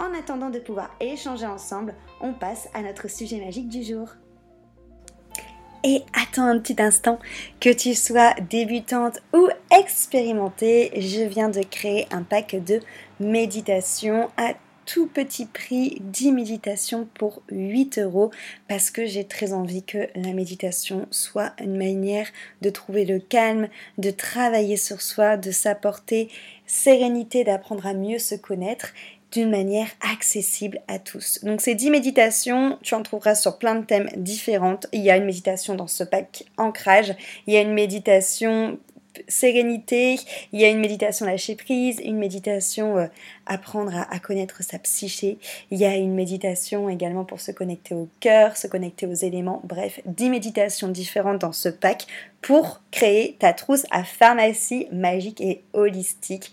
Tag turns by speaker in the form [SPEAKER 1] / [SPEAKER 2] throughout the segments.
[SPEAKER 1] En attendant de pouvoir échanger ensemble, on passe à notre sujet magique du jour. Et attends un petit instant, que tu sois débutante ou expérimentée, je viens de créer un pack de méditation à tout petit prix 10 méditations pour 8 euros parce que j'ai très envie que la méditation soit une manière de trouver le calme, de travailler sur soi, de s'apporter sérénité, d'apprendre à mieux se connaître d'une manière accessible à tous. Donc ces 10 méditations, tu en trouveras sur plein de thèmes différents. Il y a une méditation dans ce pack ancrage, il y a une méditation sérénité, il y a une méditation lâcher prise, une méditation euh, apprendre à, connaître sa psyché, il y a une méditation également pour se connecter au cœur, se connecter aux éléments, bref, 10 méditations différentes dans ce pack pour créer ta trousse à pharmacie magique et holistique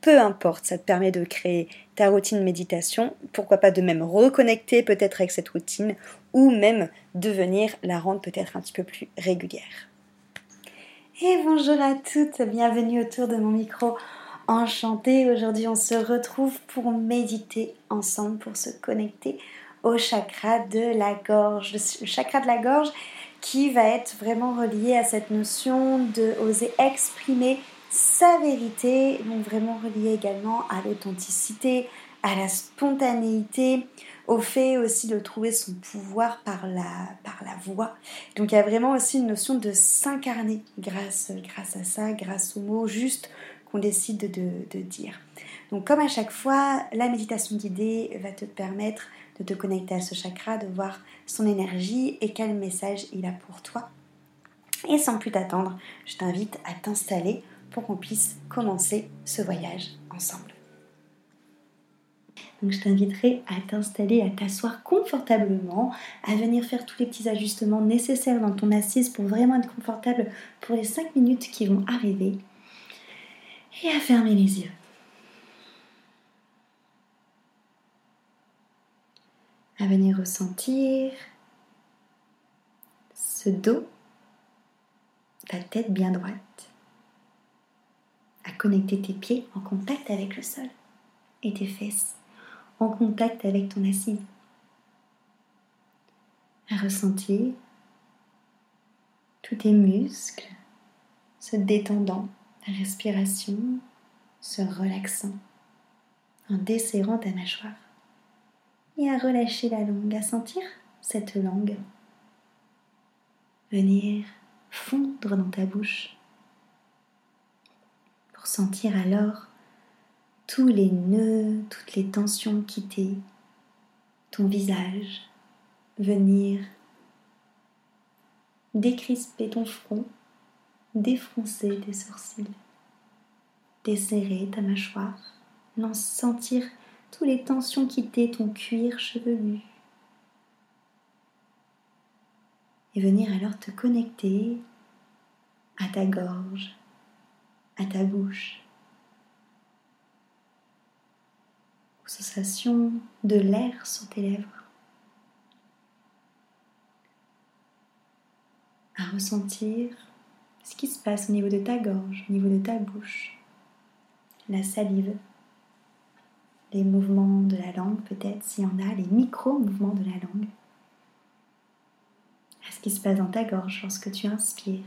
[SPEAKER 1] peu importe, ça te permet de créer ta routine méditation, pourquoi pas de même reconnecter peut-être avec cette routine, ou même de venir la rendre peut-être un petit peu plus régulière. Et bonjour à toutes, bienvenue autour de mon micro. Enchantée, aujourd'hui on se retrouve pour méditer ensemble, pour se connecter au chakra de la gorge. Le chakra de la gorge qui va être vraiment relié à cette notion de oser exprimer sa vérité, donc vraiment relié également à l'authenticité, à la spontanéité, au fait aussi de trouver son pouvoir par la, par la voix. Donc il y a vraiment aussi une notion de s'incarner grâce, grâce à ça, grâce aux mots juste qu'on décide de, de dire. Donc comme à chaque fois, la méditation guidée va te permettre de te connecter à ce chakra, de voir son énergie et quel message il a pour toi. Et sans plus t'attendre, je t'invite à t'installer pour qu'on puisse commencer ce voyage ensemble. Donc je t'inviterai à t'installer, à t'asseoir confortablement, à venir faire tous les petits ajustements nécessaires dans ton assise pour vraiment être confortable pour les 5 minutes qui vont arriver. Et à fermer les yeux. À venir ressentir ce dos, ta tête bien droite à connecter tes pieds en contact avec le sol et tes fesses en contact avec ton assise. À ressentir tous tes muscles se détendant, ta respiration se relaxant, en desserrant ta mâchoire et à relâcher la langue, à sentir cette langue venir fondre dans ta bouche sentir alors tous les nœuds, toutes les tensions quitter ton visage, venir décrisper ton front, défroncer tes sourcils, desserrer ta mâchoire, sentir toutes les tensions quitter ton cuir chevelu. Et venir alors te connecter à ta gorge, à ta bouche, aux sensations de l'air sur tes lèvres. à ressentir ce qui se passe au niveau de ta gorge, au niveau de ta bouche, la salive, les mouvements de la langue peut-être, s'il y en a, les micro-mouvements de la langue, à ce qui se passe dans ta gorge lorsque tu inspires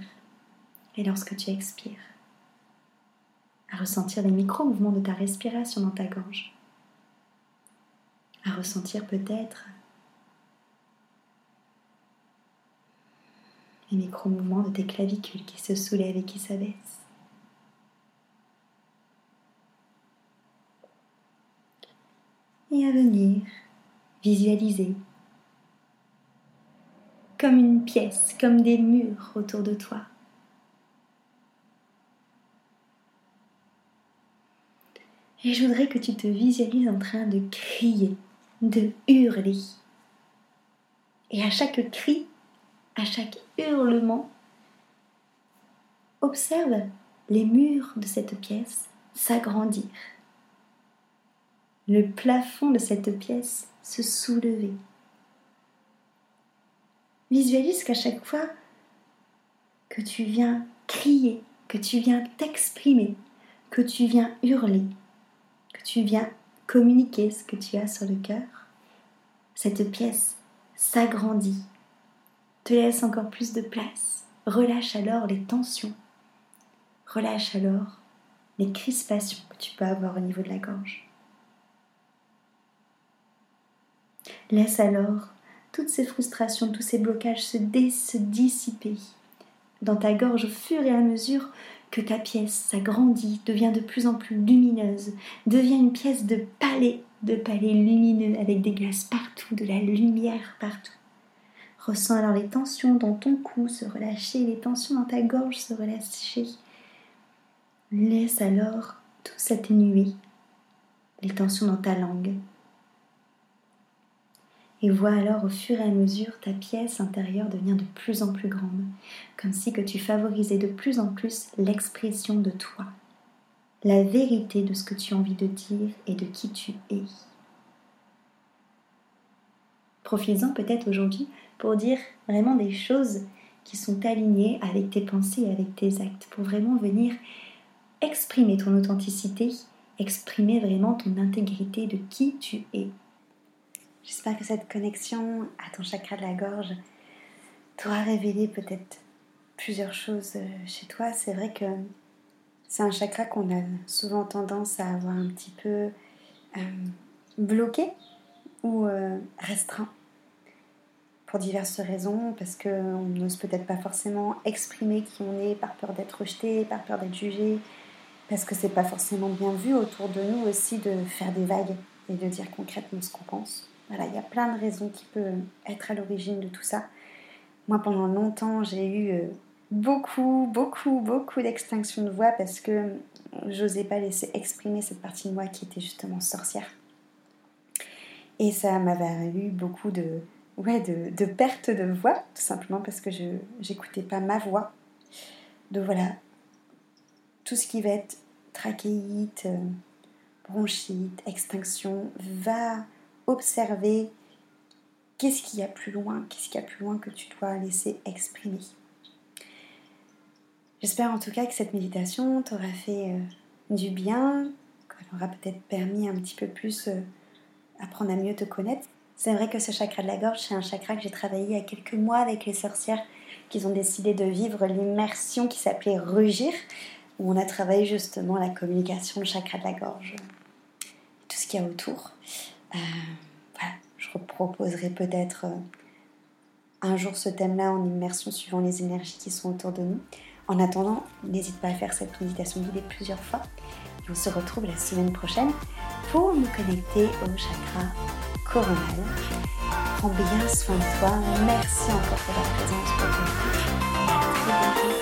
[SPEAKER 1] et lorsque tu expires, à ressentir les micro-mouvements de ta respiration dans ta gorge, à ressentir peut-être les micro-mouvements de tes clavicules qui se soulèvent et qui s'abaissent. Et à venir visualiser comme une pièce, comme des murs autour de toi. Et je voudrais que tu te visualises en train de crier, de hurler. Et à chaque cri, à chaque hurlement, observe les murs de cette pièce s'agrandir, le plafond de cette pièce se soulever. Visualise qu'à chaque fois que tu viens crier, que tu viens t'exprimer, que tu viens hurler, tu viens communiquer ce que tu as sur le cœur, cette pièce s'agrandit te laisse encore plus de place. Relâche alors les tensions. Relâche alors les crispations que tu peux avoir au niveau de la gorge. Laisse alors toutes ces frustrations, tous ces blocages se dissiper dans ta gorge au fur et à mesure que ta pièce s'agrandit, devient de plus en plus lumineuse, devient une pièce de palais, de palais lumineux avec des glaces partout, de la lumière partout. Ressens alors les tensions dans ton cou se relâcher, les tensions dans ta gorge se relâcher. Laisse alors tout s'atténuer, les tensions dans ta langue. Et vois alors au fur et à mesure ta pièce intérieure devenir de plus en plus grande, comme si que tu favorisais de plus en plus l'expression de toi, la vérité de ce que tu as envie de dire et de qui tu es. Profites-en peut-être aujourd'hui pour dire vraiment des choses qui sont alignées avec tes pensées et avec tes actes, pour vraiment venir exprimer ton authenticité, exprimer vraiment ton intégrité de qui tu es. J'espère que cette connexion à ton chakra de la gorge t'aura révélé peut-être plusieurs choses euh, chez toi. C'est vrai que c'est un chakra qu'on a souvent tendance à avoir un petit peu euh, bloqué ou euh, restreint pour diverses raisons, parce qu'on n'ose peut-être pas forcément exprimer qui on est par peur d'être rejeté, par peur d'être jugé, parce que c'est pas forcément bien vu autour de nous aussi de faire des vagues et de dire concrètement ce qu'on pense. Voilà, il y a plein de raisons qui peuvent être à l'origine de tout ça. Moi, pendant longtemps, j'ai eu euh, beaucoup, beaucoup, beaucoup d'extinction de voix parce que j'osais pas laisser exprimer cette partie de moi qui était justement sorcière. Et ça m'avait eu beaucoup de, ouais, de, perte de voix, tout simplement parce que je n'écoutais pas ma voix. Donc voilà, tout ce qui va être trachéite, euh, bronchite, extinction, va observer qu'est-ce qu'il y a plus loin, qu'est-ce qu'il y a plus loin que tu dois laisser exprimer. J'espère en tout cas que cette méditation t'aura fait euh, du bien, qu'elle aura peut-être permis un petit peu plus euh, apprendre à mieux te connaître. C'est vrai que ce chakra de la gorge, c'est un chakra que j'ai travaillé il y a quelques mois avec les sorcières qui ont décidé de vivre l'immersion qui s'appelait Rugir, où on a travaillé justement la communication, le chakra de la gorge, tout ce qu'il y a autour. Euh, voilà, je reproposerai peut-être euh, un jour ce thème-là en immersion suivant les énergies qui sont autour de nous. En attendant, n'hésite pas à faire cette méditation guidée plusieurs fois. on se retrouve la semaine prochaine pour nous connecter au chakra coronal. Prends bien soin de toi. Merci encore pour ta présence, pour